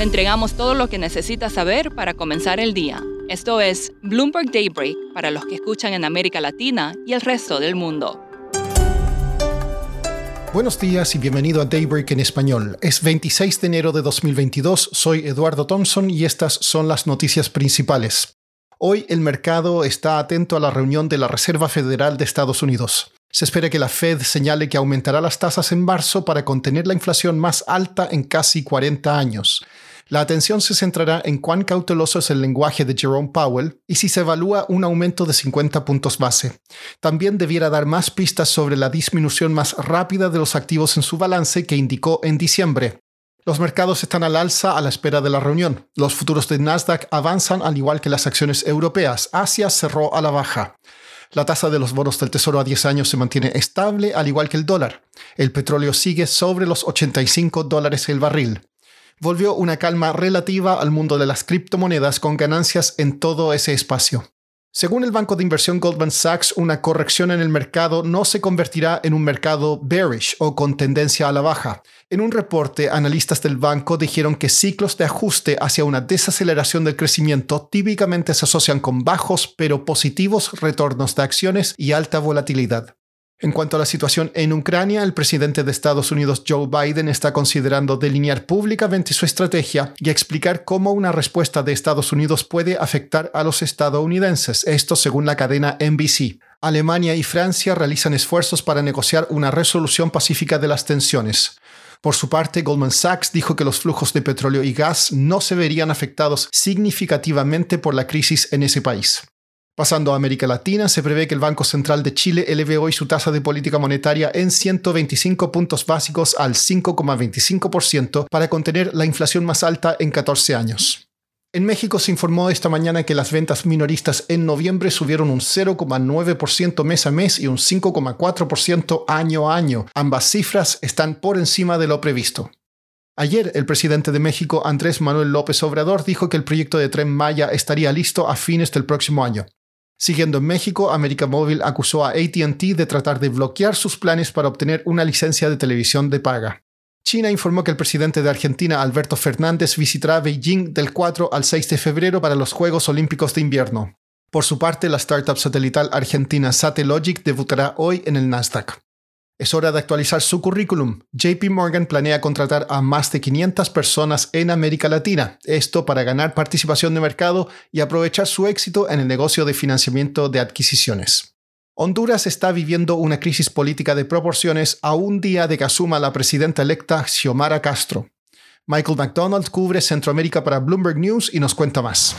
Le entregamos todo lo que necesita saber para comenzar el día. Esto es Bloomberg Daybreak para los que escuchan en América Latina y el resto del mundo. Buenos días y bienvenido a Daybreak en español. Es 26 de enero de 2022, soy Eduardo Thompson y estas son las noticias principales. Hoy el mercado está atento a la reunión de la Reserva Federal de Estados Unidos. Se espera que la Fed señale que aumentará las tasas en marzo para contener la inflación más alta en casi 40 años. La atención se centrará en cuán cauteloso es el lenguaje de Jerome Powell y si se evalúa un aumento de 50 puntos base. También debiera dar más pistas sobre la disminución más rápida de los activos en su balance que indicó en diciembre. Los mercados están al alza a la espera de la reunión. Los futuros de Nasdaq avanzan al igual que las acciones europeas. Asia cerró a la baja. La tasa de los bonos del Tesoro a 10 años se mantiene estable, al igual que el dólar. El petróleo sigue sobre los 85 dólares el barril. Volvió una calma relativa al mundo de las criptomonedas con ganancias en todo ese espacio. Según el banco de inversión Goldman Sachs, una corrección en el mercado no se convertirá en un mercado bearish o con tendencia a la baja. En un reporte, analistas del banco dijeron que ciclos de ajuste hacia una desaceleración del crecimiento típicamente se asocian con bajos pero positivos retornos de acciones y alta volatilidad. En cuanto a la situación en Ucrania, el presidente de Estados Unidos Joe Biden está considerando delinear públicamente su estrategia y explicar cómo una respuesta de Estados Unidos puede afectar a los estadounidenses, esto según la cadena NBC. Alemania y Francia realizan esfuerzos para negociar una resolución pacífica de las tensiones. Por su parte, Goldman Sachs dijo que los flujos de petróleo y gas no se verían afectados significativamente por la crisis en ese país. Pasando a América Latina, se prevé que el Banco Central de Chile eleve hoy su tasa de política monetaria en 125 puntos básicos al 5,25% para contener la inflación más alta en 14 años. En México se informó esta mañana que las ventas minoristas en noviembre subieron un 0,9% mes a mes y un 5,4% año a año. Ambas cifras están por encima de lo previsto. Ayer, el presidente de México, Andrés Manuel López Obrador, dijo que el proyecto de tren Maya estaría listo a fines del próximo año. Siguiendo en México, América Móvil acusó a ATT de tratar de bloquear sus planes para obtener una licencia de televisión de paga. China informó que el presidente de Argentina, Alberto Fernández, visitará Beijing del 4 al 6 de febrero para los Juegos Olímpicos de Invierno. Por su parte, la startup satelital argentina Satellogic debutará hoy en el Nasdaq. Es hora de actualizar su currículum. JP Morgan planea contratar a más de 500 personas en América Latina, esto para ganar participación de mercado y aprovechar su éxito en el negocio de financiamiento de adquisiciones. Honduras está viviendo una crisis política de proporciones a un día de que asuma la presidenta electa Xiomara Castro. Michael McDonald cubre Centroamérica para Bloomberg News y nos cuenta más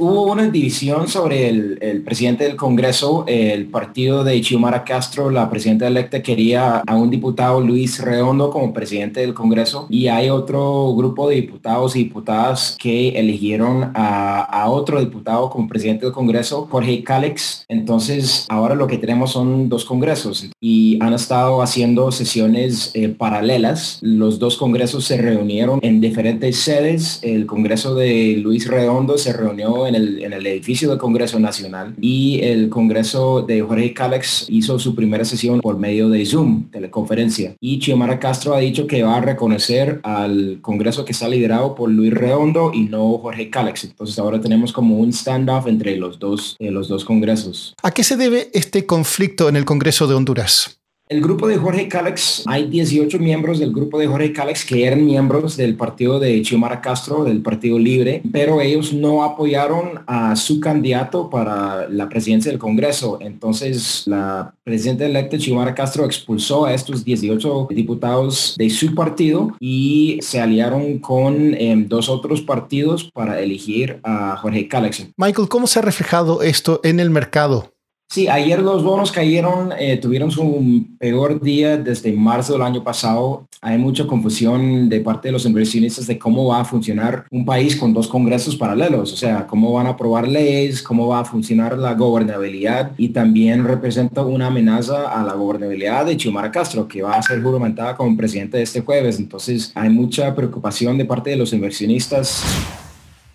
hubo una división sobre el, presidente del Congreso, el partido de Xiomara Castro, la presidenta electa quería a un diputado Luis Redondo como presidente del Congreso y hay otro grupo de diputados y diputadas que eligieron a, a otro diputado como presidente del Congreso, Jorge Cálex. Entonces ahora lo que tenemos son dos congresos y han estado haciendo sesiones eh, paralelas. Los dos congresos se reunieron en diferentes sedes. El Congreso de Luis Redondo se reunió en el, en el edificio del Congreso Nacional y el Congreso de Jorge Cálex hizo su primera sesión por medio de Zoom, teleconferencia. Y Xiomara Castro ha dicho que va a reconocer al Congreso que está liderado por Luis Redondo y no Jorge Cálex. Entonces ahora tenemos como un standoff entre los dos, eh, los dos congresos. ¿A qué se debe este conflicto en el Congreso de Honduras? El grupo de Jorge Cálex, hay 18 miembros del grupo de Jorge Cálex que eran miembros del partido de Xiomara Castro, del Partido Libre, pero ellos no apoyaron a su candidato para la presidencia del Congreso. Entonces, la presidenta electa Xiomara Castro expulsó a estos 18 diputados de su partido y se aliaron con em, dos otros partidos para elegir a Jorge Cálex. Michael, ¿cómo se ha reflejado esto en el mercado? Sí, ayer los bonos cayeron, eh, tuvieron su peor día desde marzo del año pasado. Hay mucha confusión de parte de los inversionistas de cómo va a funcionar un país con dos congresos paralelos, o sea, cómo van a aprobar leyes, cómo va a funcionar la gobernabilidad y también representa una amenaza a la gobernabilidad de Xiomara Castro, que va a ser juramentada como presidente de este jueves. Entonces, hay mucha preocupación de parte de los inversionistas.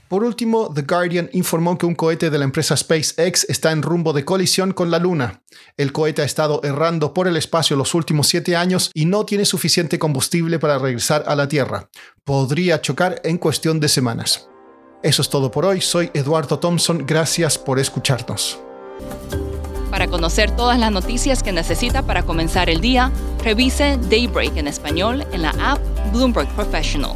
Por último, The Guardian informó que un cohete de la empresa SpaceX está en rumbo de colisión con la Luna. El cohete ha estado errando por el espacio los últimos siete años y no tiene suficiente combustible para regresar a la Tierra. Podría chocar en cuestión de semanas. Eso es todo por hoy. Soy Eduardo Thompson. Gracias por escucharnos. Para conocer todas las noticias que necesita para comenzar el día, revise Daybreak en español en la app Bloomberg Professional.